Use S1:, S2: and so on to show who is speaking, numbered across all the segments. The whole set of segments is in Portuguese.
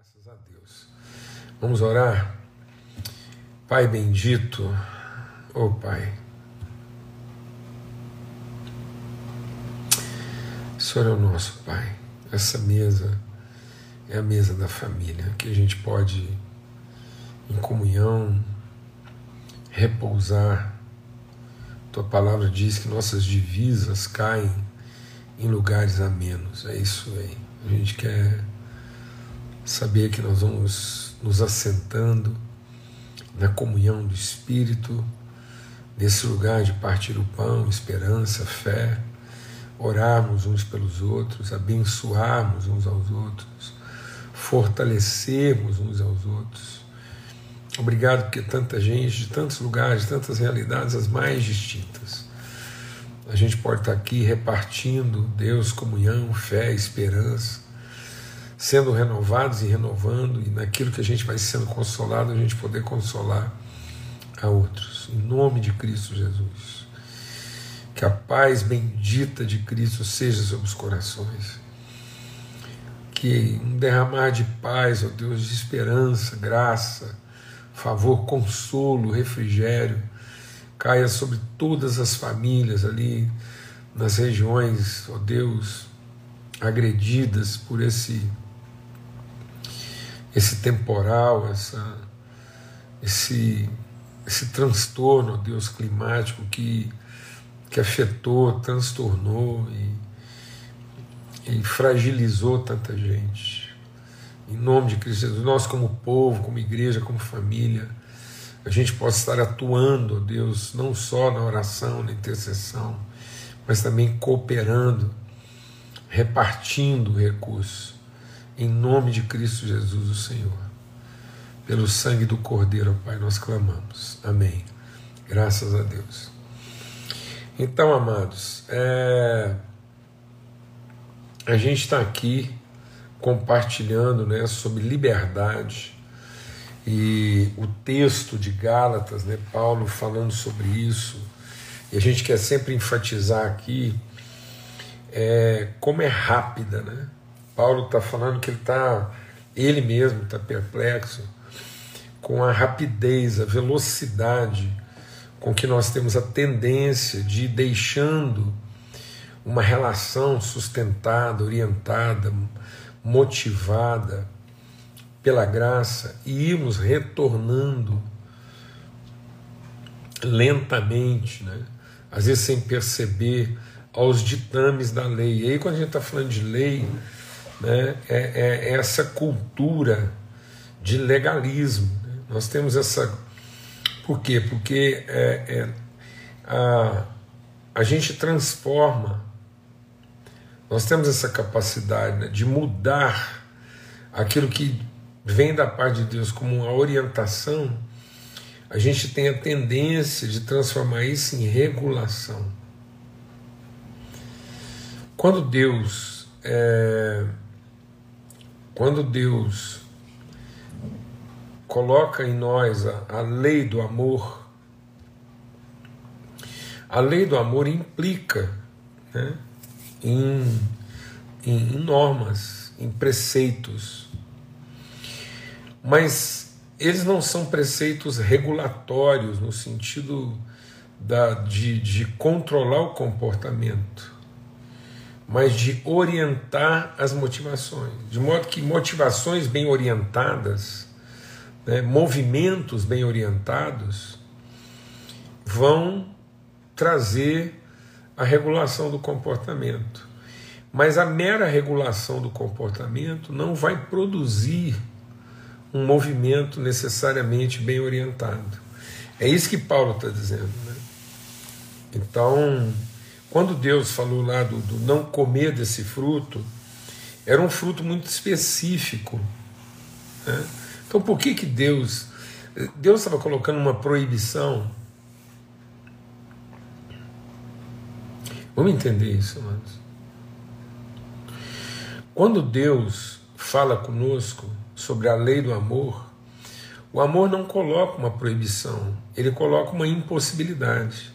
S1: Graças a Deus. Vamos orar. Pai bendito, ô oh Pai. O Senhor é o nosso Pai. Essa mesa é a mesa da família, que a gente pode, em comunhão, repousar. Tua palavra diz que nossas divisas caem em lugares amenos. É isso aí. A gente quer saber que nós vamos nos assentando na comunhão do Espírito, nesse lugar de partir o pão, esperança, fé, orarmos uns pelos outros, abençoarmos uns aos outros, fortalecermos uns aos outros. Obrigado porque tanta gente, de tantos lugares, de tantas realidades, as mais distintas. A gente pode estar aqui repartindo Deus, comunhão, fé, esperança sendo renovados e renovando, e naquilo que a gente vai sendo consolado, a gente poder consolar a outros. Em nome de Cristo Jesus. Que a paz bendita de Cristo seja sobre os corações. Que um derramar de paz, ó Deus, de esperança, graça, favor, consolo, refrigério, caia sobre todas as famílias ali nas regiões, ó Deus, agredidas por esse esse temporal, essa, esse, esse transtorno, Deus, climático que, que afetou, transtornou e, e fragilizou tanta gente. Em nome de Cristo Jesus, nós, como povo, como igreja, como família, a gente possa estar atuando, Deus, não só na oração, na intercessão, mas também cooperando, repartindo recursos em nome de Cristo Jesus, o Senhor. Pelo sangue do Cordeiro, Pai, nós clamamos. Amém. Graças a Deus. Então, amados, é... a gente está aqui compartilhando né, sobre liberdade e o texto de Gálatas, né, Paulo falando sobre isso, e a gente quer sempre enfatizar aqui é, como é rápida, né? Paulo está falando que ele está, ele mesmo está perplexo com a rapidez, a velocidade com que nós temos a tendência de ir deixando uma relação sustentada, orientada, motivada pela graça e irmos retornando lentamente, né? às vezes sem perceber, aos ditames da lei. E aí, quando a gente está falando de lei, né, é, é, essa cultura de legalismo. Né? Nós temos essa. Por quê? Porque é, é, a, a gente transforma, nós temos essa capacidade né, de mudar aquilo que vem da parte de Deus como uma orientação, a gente tem a tendência de transformar isso em regulação. Quando Deus é, quando Deus coloca em nós a, a lei do amor, a lei do amor implica né, em, em, normas, em preceitos, mas eles não são preceitos regulatórios no sentido da, de, de controlar o comportamento mas de orientar as motivações, de modo que motivações bem orientadas, né, movimentos bem orientados, vão trazer a regulação do comportamento. Mas a mera regulação do comportamento não vai produzir um movimento necessariamente bem orientado. É isso que Paulo está dizendo. Né? Então, quando Deus falou lá do, do não comer desse fruto, era um fruto muito específico. Né? Então por que, que Deus. Deus estava colocando uma proibição. Vamos entender isso, amados. Quando Deus fala conosco sobre a lei do amor, o amor não coloca uma proibição, ele coloca uma impossibilidade.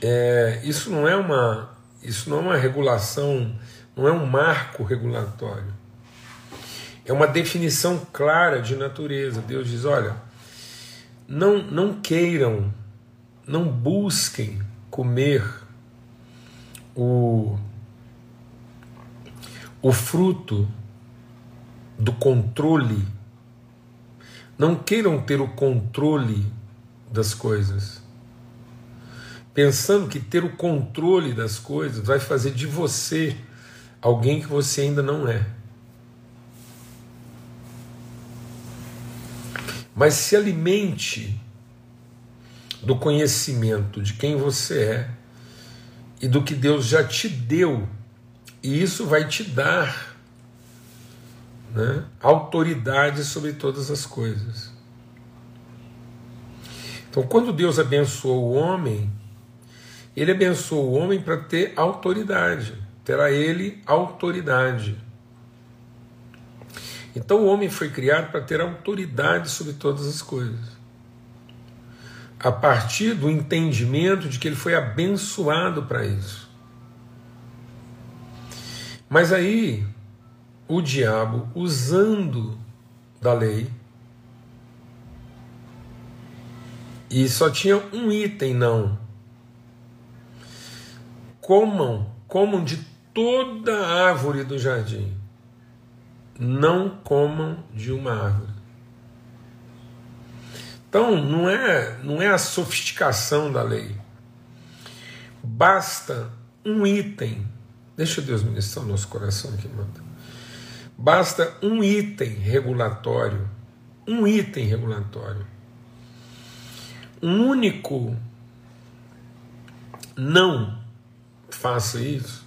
S1: É, isso não é uma isso não é uma regulação, não é um marco regulatório. É uma definição clara de natureza. Deus diz: olha, não, não queiram, não busquem comer o, o fruto do controle. Não queiram ter o controle das coisas. Pensando que ter o controle das coisas vai fazer de você alguém que você ainda não é. Mas se alimente do conhecimento de quem você é e do que Deus já te deu, e isso vai te dar né, autoridade sobre todas as coisas. Então, quando Deus abençoou o homem, ele abençoou o homem para ter autoridade, terá ele autoridade. Então, o homem foi criado para ter autoridade sobre todas as coisas. A partir do entendimento de que ele foi abençoado para isso. Mas aí, o diabo, usando da lei, e só tinha um item, não. Comam, comam de toda a árvore do jardim. Não comam de uma árvore. Então, não é, não é a sofisticação da lei. Basta um item. Deixa Deus ministrar o nosso coração aqui, manda. Basta um item regulatório, um item regulatório, um único não faça isso,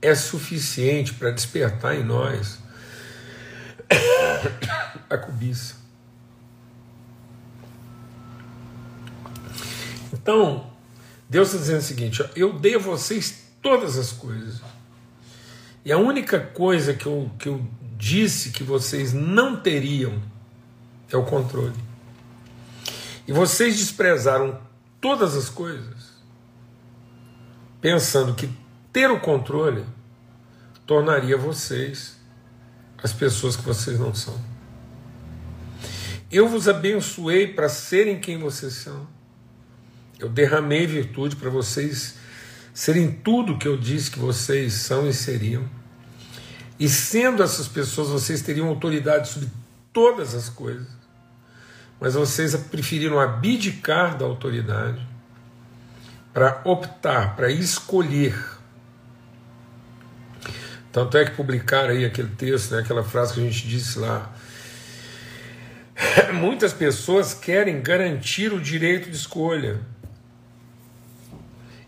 S1: é suficiente para despertar em nós a cobiça. Então, Deus está dizendo o seguinte: ó, eu dei a vocês todas as coisas. E a única coisa que eu, que eu disse que vocês não teriam é o controle. E vocês desprezaram todas as coisas, pensando que ter o controle tornaria vocês as pessoas que vocês não são. Eu vos abençoei para serem quem vocês são. Eu derramei virtude para vocês serem tudo que eu disse que vocês são e seriam. E sendo essas pessoas, vocês teriam autoridade sobre todas as coisas. Mas vocês preferiram abdicar da autoridade para optar, para escolher. Tanto é que publicaram aí aquele texto, né, aquela frase que a gente disse lá. Muitas pessoas querem garantir o direito de escolha.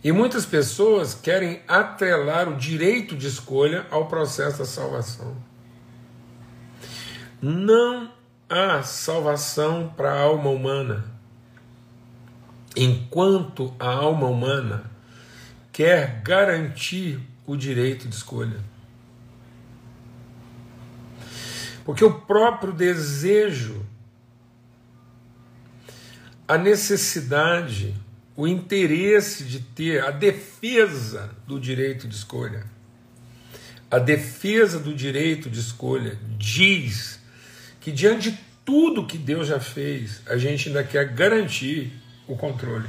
S1: E muitas pessoas querem atrelar o direito de escolha ao processo da salvação. Não há salvação para a alma humana enquanto a alma humana quer garantir o direito de escolha. Porque o próprio desejo, a necessidade, o interesse de ter a defesa do direito de escolha. A defesa do direito de escolha diz que, diante de tudo que Deus já fez, a gente ainda quer garantir o controle.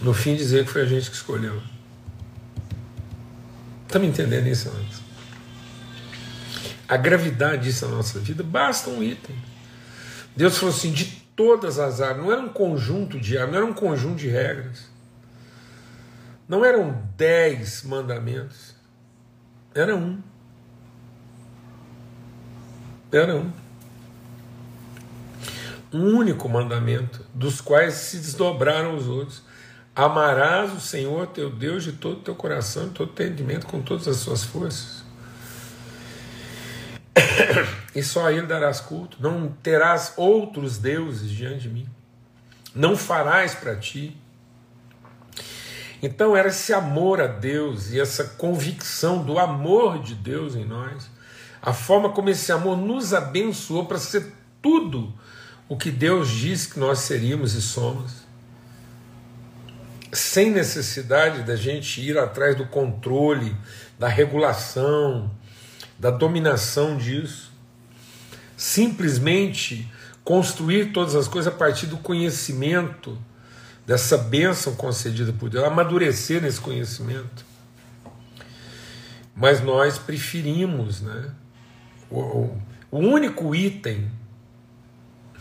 S1: No fim, dizer que foi a gente que escolheu. Está me entendendo isso antes? A gravidade disso na nossa vida basta um item. Deus falou assim: de todas as árvores, não era um conjunto de árvores, não era um conjunto de regras. Não eram dez mandamentos. Era um. Era um. Um único mandamento, dos quais se desdobraram os outros. Amarás o Senhor teu Deus de todo o teu coração, de todo o entendimento, com todas as suas forças e só a ele darás culto. Não terás outros deuses diante de mim. Não farás para ti. Então era esse amor a Deus e essa convicção do amor de Deus em nós, a forma como esse amor nos abençoou para ser tudo o que Deus diz que nós seríamos e somos. sem necessidade da gente ir atrás do controle, da regulação, da dominação disso. Simplesmente construir todas as coisas a partir do conhecimento dessa bênção concedida por Deus, amadurecer nesse conhecimento. Mas nós preferimos, né? O, o, o único item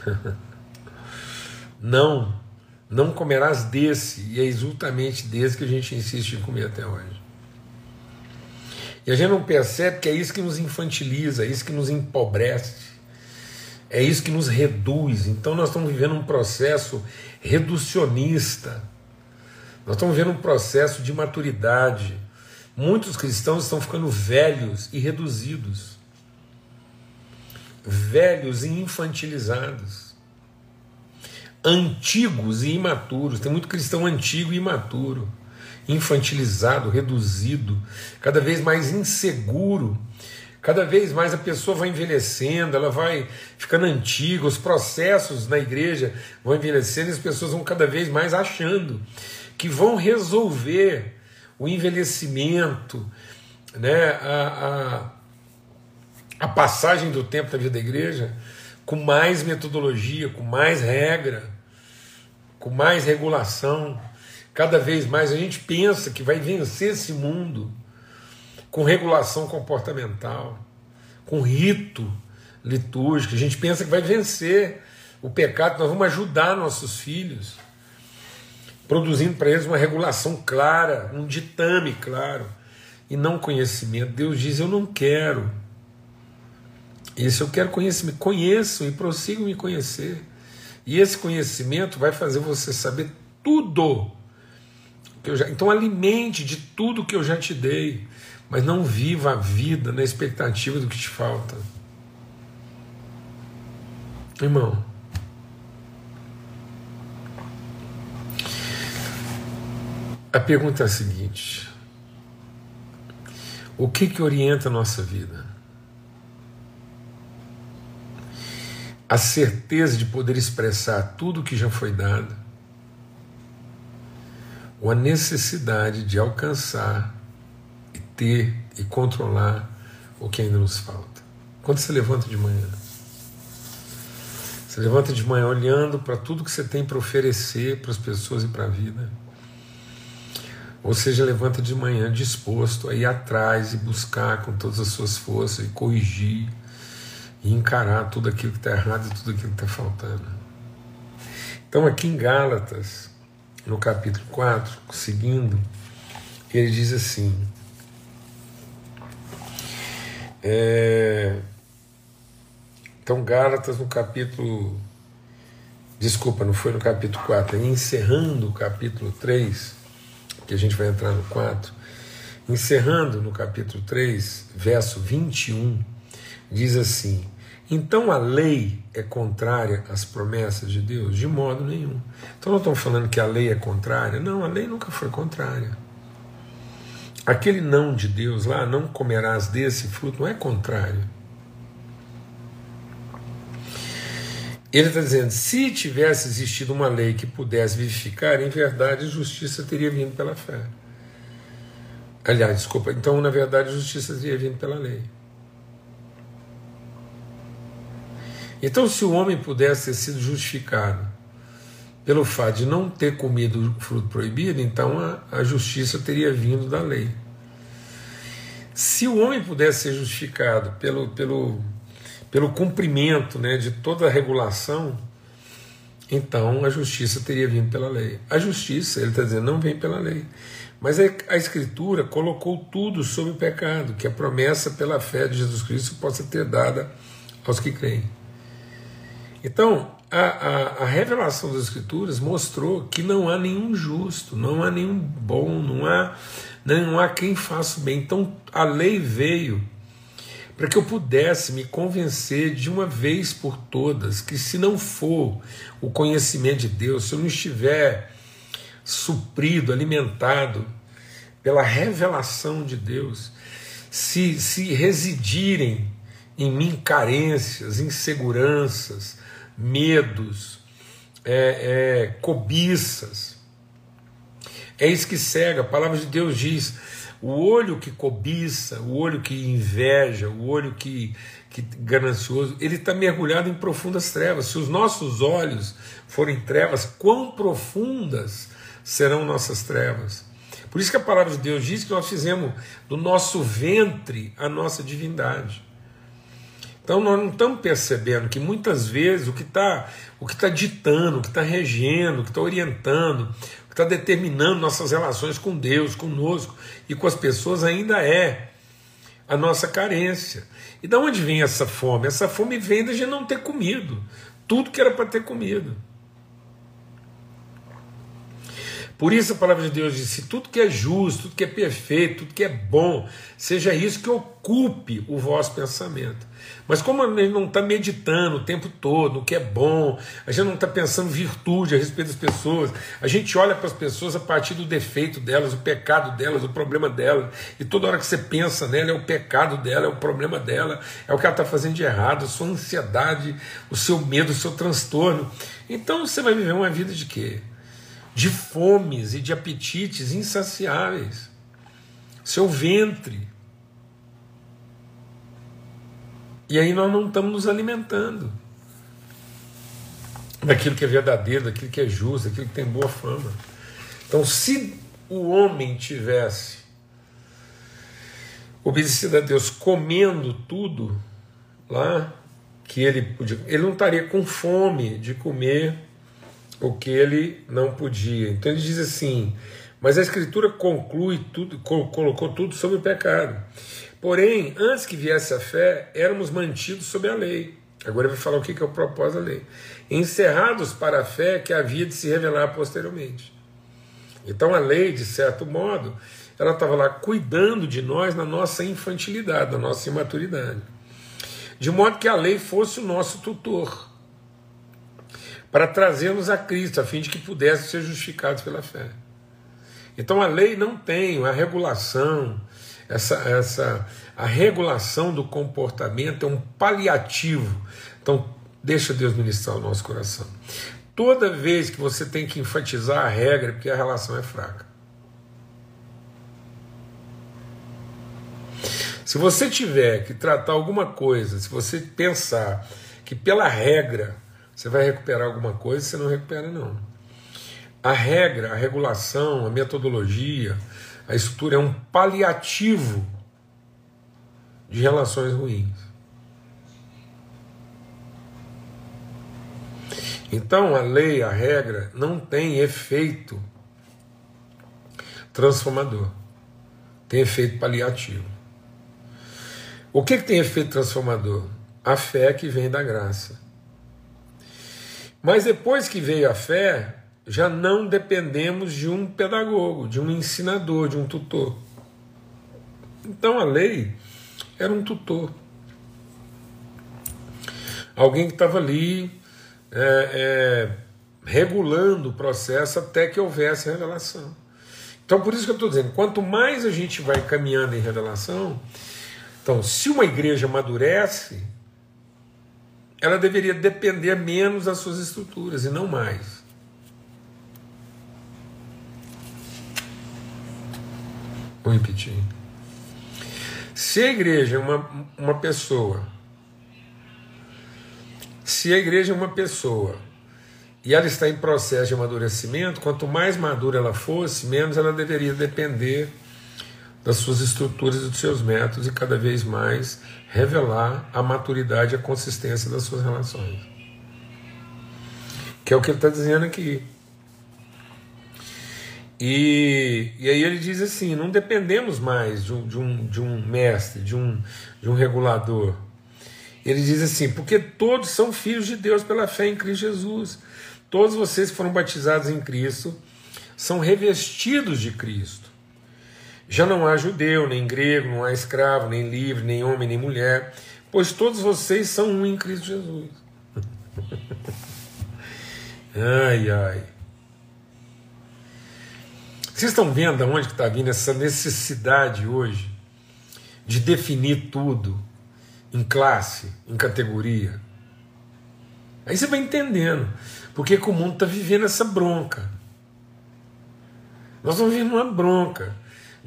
S1: não, não comerás desse, e é exatamente desse que a gente insiste em comer até hoje. E a gente não percebe que é isso que nos infantiliza, é isso que nos empobrece, é isso que nos reduz. Então nós estamos vivendo um processo reducionista, nós estamos vivendo um processo de maturidade. Muitos cristãos estão ficando velhos e reduzidos, velhos e infantilizados antigos e imaturos. Tem muito cristão antigo e imaturo, infantilizado, reduzido, cada vez mais inseguro. Cada vez mais a pessoa vai envelhecendo, ela vai ficando antiga, os processos na igreja vão envelhecendo e as pessoas vão cada vez mais achando que vão resolver o envelhecimento, né, a, a, passagem do tempo da vida da igreja com mais metodologia, com mais regra, com mais regulação. Cada vez mais a gente pensa que vai vencer esse mundo com regulação comportamental, com rito litúrgico. A gente pensa que vai vencer o pecado, nós vamos ajudar nossos filhos, produzindo para eles uma regulação clara, um ditame claro, e não conhecimento. Deus diz: Eu não quero esse eu quero conhecimento. Conheçam e prossigam me conhecer. E esse conhecimento vai fazer você saber tudo. Que eu já, então alimente de tudo que eu já te dei. Mas não viva a vida na expectativa do que te falta. Irmão. A pergunta é a seguinte: O que que orienta a nossa vida? A certeza de poder expressar tudo o que já foi dado, ou a necessidade de alcançar e ter e controlar o que ainda nos falta. Quando você levanta de manhã, você levanta de manhã olhando para tudo que você tem para oferecer para as pessoas e para a vida. Ou seja, levanta de manhã disposto a ir atrás e buscar com todas as suas forças e corrigir e encarar tudo aquilo que está errado e tudo aquilo que está faltando. Então, aqui em Gálatas, no capítulo 4, seguindo, ele diz assim: é, então, Gálatas, no capítulo. Desculpa, não foi no capítulo 4, é encerrando o capítulo 3, que a gente vai entrar no 4. Encerrando no capítulo 3, verso 21 diz assim: então a lei é contrária às promessas de Deus? De modo nenhum. Então não estamos falando que a lei é contrária? Não, a lei nunca foi contrária. Aquele não de Deus lá, não comerás desse fruto, não é contrário. Ele está dizendo: se tivesse existido uma lei que pudesse vivificar, em verdade justiça teria vindo pela fé. Aliás, desculpa, então na verdade justiça teria vindo pela lei. Então, se o homem pudesse ter sido justificado pelo fato de não ter comido o fruto proibido, então a, a justiça teria vindo da lei. Se o homem pudesse ser justificado pelo, pelo, pelo cumprimento né, de toda a regulação, então a justiça teria vindo pela lei. A justiça, ele está dizendo, não vem pela lei. Mas a, Escritura colocou tudo sobre o pecado, que a promessa pela fé de Jesus Cristo possa ter dada aos que creem. Então, a, a, a, revelação das Escrituras mostrou que não há nenhum justo, não há nenhum bom, não há, não há quem faça o bem. Então, a lei veio para que eu pudesse me convencer de uma vez por todas que, se não for o conhecimento de Deus, se eu não estiver suprido, alimentado pela revelação de Deus, se, se residirem em mim carências, inseguranças, medos, é, é, cobiças, É isso que cega. A palavra de Deus diz: o olho que cobiça, o olho que inveja, o olho que, que ganancioso, ele está mergulhado em profundas trevas. Se os nossos olhos forem trevas, quão profundas serão nossas trevas? Por isso que a palavra de Deus diz que nós fizemos do nosso ventre a nossa divindade. Então nós não estamos percebendo que muitas vezes o que está o que está ditando, o que está regendo, o que está orientando, o que está determinando nossas relações com Deus, conosco e com as pessoas ainda é a nossa carência. E de onde vem essa fome? Essa fome vem de não ter comido tudo que era para ter comido. Por isso a palavra de Deus diz: se tudo que é justo, tudo que é perfeito, tudo que é bom, seja isso que ocupe o vosso pensamento. Mas como a gente não está meditando o tempo todo no que é bom, a gente não está pensando virtude a respeito das pessoas, a gente olha para as pessoas a partir do defeito delas, o pecado delas, o problema delas, e toda hora que você pensa nela é o pecado dela, é o problema dela, é o que ela está fazendo de errado, a sua ansiedade, o seu medo, o seu transtorno. Então você vai viver uma vida de quê? De fomes e de apetites insaciáveis. Seu ventre. E aí nós não estamos nos alimentando daquilo que é verdadeiro, daquilo que é justo, daquilo que tem boa fama. Então, se o homem tivesse obedecido a Deus comendo tudo lá que ele podia, ele não estaria com fome de comer o que ele não podia. Então ele diz assim: mas a Escritura conclui tudo, colocou tudo sobre o pecado. Porém, antes que viesse a fé, éramos mantidos sob a lei. Agora ele vai falar o que é o propósito da lei. Encerrados para a fé que havia de se revelar posteriormente. Então a lei, de certo modo, ela estava lá cuidando de nós na nossa infantilidade, na nossa imaturidade. De modo que a lei fosse o nosso tutor para trazê-los a Cristo, a fim de que pudessem ser justificados pela fé. Então a lei não tem a regulação, essa, essa a regulação do comportamento é um paliativo. Então deixa Deus ministrar o nosso coração. Toda vez que você tem que enfatizar a regra, porque a relação é fraca. Se você tiver que tratar alguma coisa, se você pensar que pela regra você vai recuperar alguma coisa, você não recupera, não. A regra, a regulação, a metodologia, a estrutura é um paliativo de relações ruins. Então a lei, a regra, não tem efeito transformador, tem efeito paliativo. O que, que tem efeito transformador? A fé que vem da graça. Mas depois que veio a fé, já não dependemos de um pedagogo, de um ensinador, de um tutor. Então a lei era um tutor. Alguém que estava ali é, é, regulando o processo até que houvesse revelação. Então por isso que eu estou dizendo, quanto mais a gente vai caminhando em revelação, então se uma igreja amadurece, ela deveria depender menos das suas estruturas e não mais. Vou repetir. Se a igreja é uma, uma pessoa, se a igreja é uma pessoa e ela está em processo de amadurecimento, quanto mais madura ela fosse, menos ela deveria depender das suas estruturas e dos seus métodos e cada vez mais revelar a maturidade e a consistência das suas relações. Que é o que ele está dizendo aqui. E, e aí ele diz assim: não dependemos mais de um, de um, de um mestre, de um, de um regulador. Ele diz assim: porque todos são filhos de Deus pela fé em Cristo Jesus. Todos vocês que foram batizados em Cristo são revestidos de Cristo. Já não há judeu, nem grego, não há escravo, nem livre, nem homem, nem mulher, pois todos vocês são um em Cristo Jesus. ai, ai. Vocês estão vendo aonde está vindo essa necessidade hoje de definir tudo em classe, em categoria? Aí você vai entendendo porque que o mundo está vivendo essa bronca. Nós estamos vindo uma bronca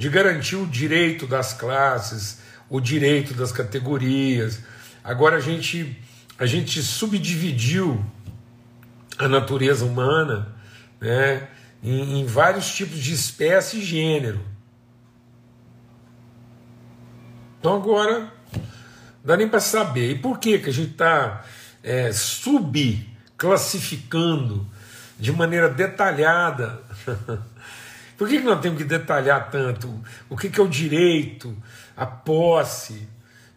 S1: de garantir o direito das classes, o direito das categorias. Agora a gente, a gente subdividiu a natureza humana né, em, em vários tipos de espécie e gênero. Então agora dá nem para saber. E por que, que a gente está é, subclassificando de maneira detalhada? por que, que nós temos que detalhar tanto? O que, que é o direito, a posse?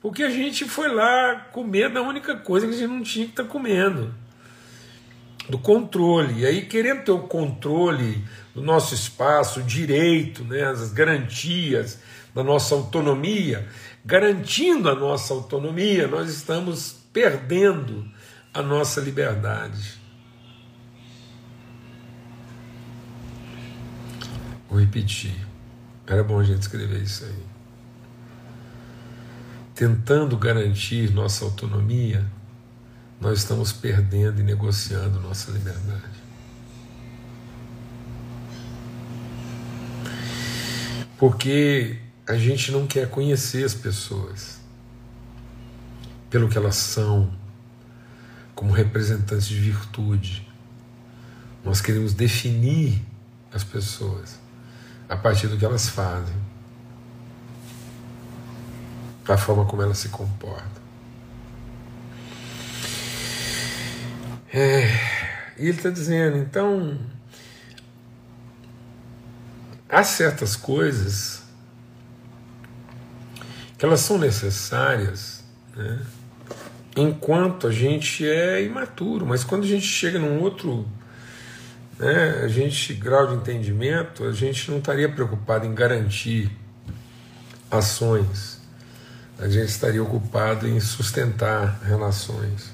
S1: Porque a gente foi lá comer da única coisa que a gente não tinha que estar tá comendo do controle. E aí, querendo ter o controle do nosso espaço, o direito, né, as garantias da nossa autonomia, garantindo a nossa autonomia, nós estamos perdendo a nossa liberdade. Vou repetir. Era bom a gente escrever isso aí. Tentando garantir nossa autonomia, nós estamos perdendo e negociando nossa liberdade. Porque a gente não quer conhecer as pessoas pelo que elas são, como representantes de virtude. Nós queremos definir as pessoas a partir do que elas fazem, da forma como elas se comportam. É, e ele está dizendo, então, há certas coisas que elas são necessárias né, enquanto a gente é imaturo, mas quando a gente chega num outro né, a gente grau de entendimento, a gente não estaria preocupado em garantir ações, a gente estaria ocupado em sustentar relações.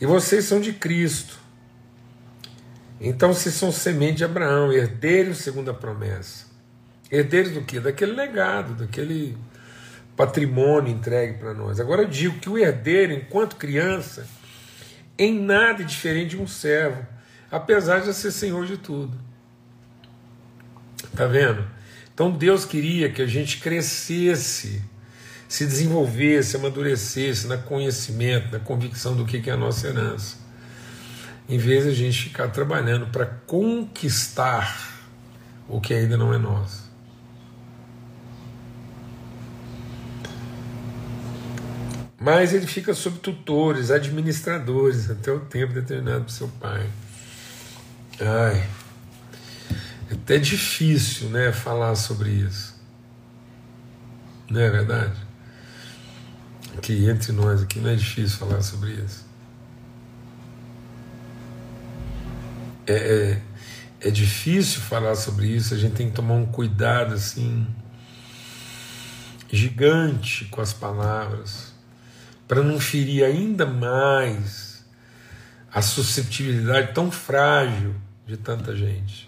S1: E vocês são de Cristo. Então vocês são semente de Abraão, herdeiros segundo a promessa. Herdeiros do que? Daquele legado, daquele patrimônio entregue para nós. Agora digo que o herdeiro, enquanto criança, em nada é diferente de um servo, apesar de ser senhor de tudo. Tá vendo? Então Deus queria que a gente crescesse, se desenvolvesse, amadurecesse na conhecimento, na convicção do que é a nossa herança. Em vez de a gente ficar trabalhando para conquistar o que ainda não é nosso. Mas ele fica sob tutores, administradores, até o tempo determinado para seu pai. Ai, é até difícil né, falar sobre isso. Não é verdade? Que entre nós aqui não é difícil falar sobre isso. É, é, é difícil falar sobre isso, a gente tem que tomar um cuidado assim gigante com as palavras para não ferir ainda mais a susceptibilidade tão frágil de tanta gente.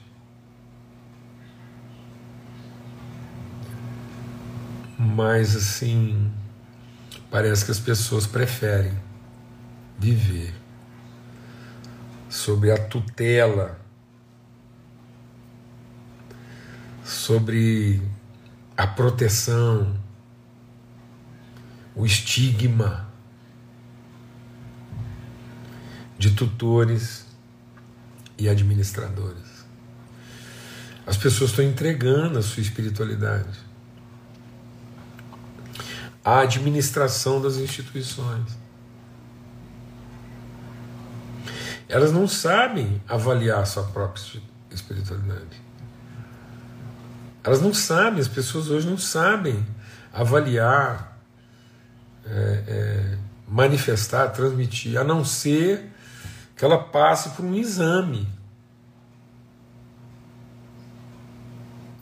S1: Mas assim, parece que as pessoas preferem viver sobre a tutela, sobre a proteção, o estigma de tutores e administradores. As pessoas estão entregando a sua espiritualidade à administração das instituições. Elas não sabem avaliar a sua própria espiritualidade. Elas não sabem, as pessoas hoje não sabem avaliar, é, é, manifestar, transmitir, a não ser que ela passe por um exame.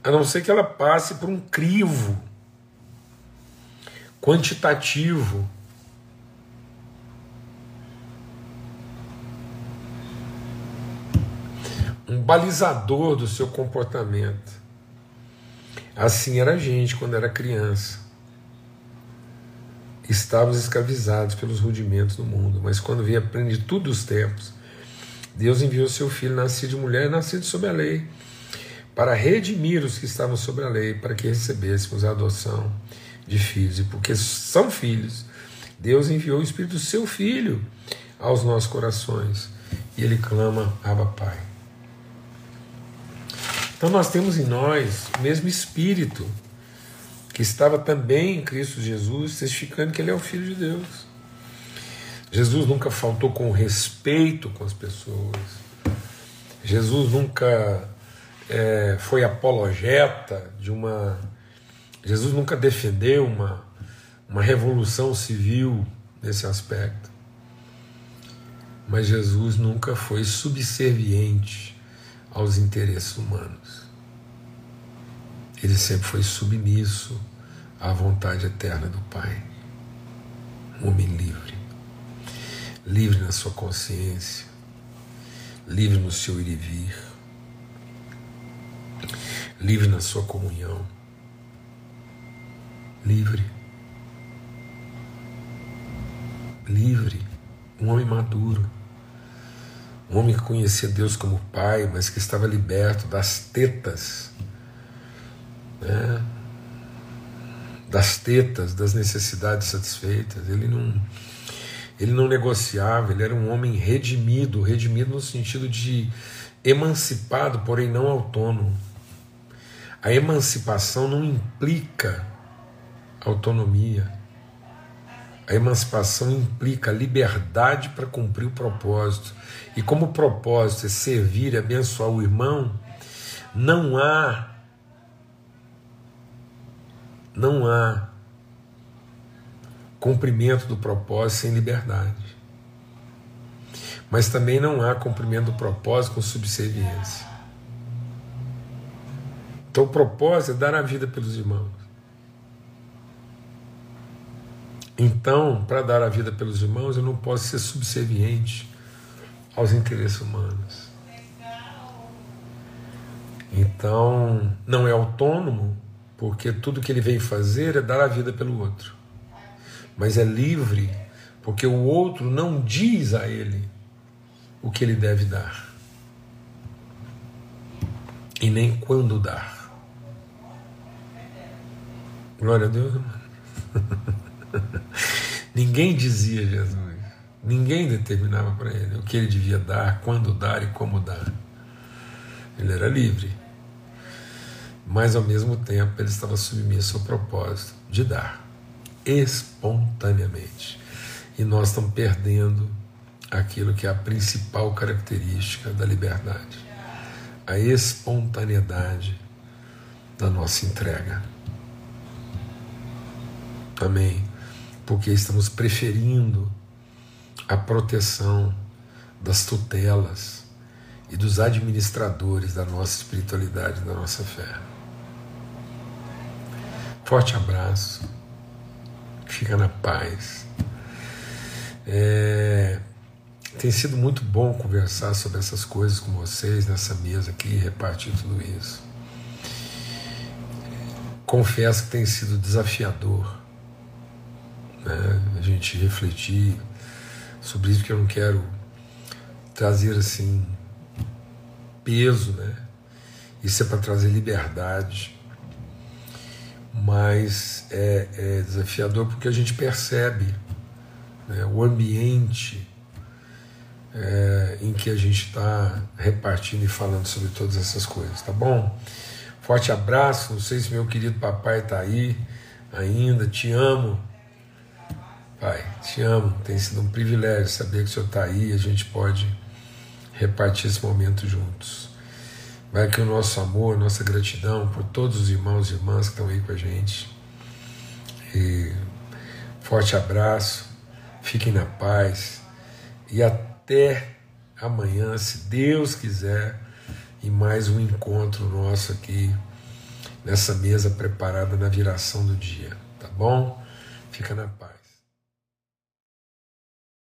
S1: A não ser que ela passe por um crivo quantitativo. Um balizador do seu comportamento. Assim era a gente quando era criança estávamos escravizados pelos rudimentos do mundo, mas quando veio a plenitude dos tempos, Deus enviou seu filho, nascido de mulher, nascido sob a lei, para redimir os que estavam sobre a lei, para que recebêssemos a adoção de filhos. E porque são filhos, Deus enviou o Espírito do seu Filho aos nossos corações. E ele clama, Abba Pai. Então nós temos em nós o mesmo Espírito que estava também em Cristo Jesus, testificando que Ele é o Filho de Deus. Jesus nunca faltou com respeito com as pessoas. Jesus nunca é, foi apologeta de uma. Jesus nunca defendeu uma, uma revolução civil nesse aspecto. Mas Jesus nunca foi subserviente aos interesses humanos. Ele sempre foi submisso à vontade eterna do Pai. Um homem livre. Livre na sua consciência, livre no seu ir e vir livre na sua comunhão, livre, livre, um homem maduro, um homem que conhecia Deus como Pai, mas que estava liberto das tetas, né? Das tetas, das necessidades satisfeitas. Ele não, ele não negociava, ele era um homem redimido, redimido no sentido de emancipado, porém não autônomo. A emancipação não implica autonomia. A emancipação implica liberdade para cumprir o propósito. E como o propósito é servir e abençoar o irmão, não há não há cumprimento do propósito sem liberdade. Mas também não há cumprimento do propósito com subserviência. Então o propósito é dar a vida pelos irmãos. Então, para dar a vida pelos irmãos, eu não posso ser subserviente aos interesses humanos. Então, não é autônomo, porque tudo que ele vem fazer é dar a vida pelo outro. Mas é livre, porque o outro não diz a ele o que ele deve dar. E nem quando dar. Glória a Deus, Ninguém dizia Jesus. Ninguém determinava para ele o que ele devia dar, quando dar e como dar. Ele era livre. Mas ao mesmo tempo ele estava submisso ao propósito de dar espontaneamente. E nós estamos perdendo aquilo que é a principal característica da liberdade: a espontaneidade da nossa entrega. Amém. Porque estamos preferindo a proteção das tutelas e dos administradores da nossa espiritualidade, da nossa fé. Forte abraço, fica na paz. É, tem sido muito bom conversar sobre essas coisas com vocês nessa mesa aqui, repartir tudo isso. Confesso que tem sido desafiador né? a gente refletir sobre isso, que eu não quero trazer assim peso, né? Isso é para trazer liberdade, mas é, é, desafiador porque a gente percebe né, o ambiente é, em que a gente está repartindo e falando sobre todas essas coisas, tá bom? Forte abraço, não sei se meu querido papai está aí ainda, te amo. Pai, te amo, tem sido um privilégio saber que o Senhor está aí e a gente pode repartir esse momento juntos. Vai que o nosso amor, nossa gratidão por todos os irmãos e irmãs que estão aí com a gente. E forte abraço, fiquem na paz e até amanhã, se Deus quiser, em mais um encontro nosso aqui nessa mesa preparada na viração do dia, tá bom? Fica na paz.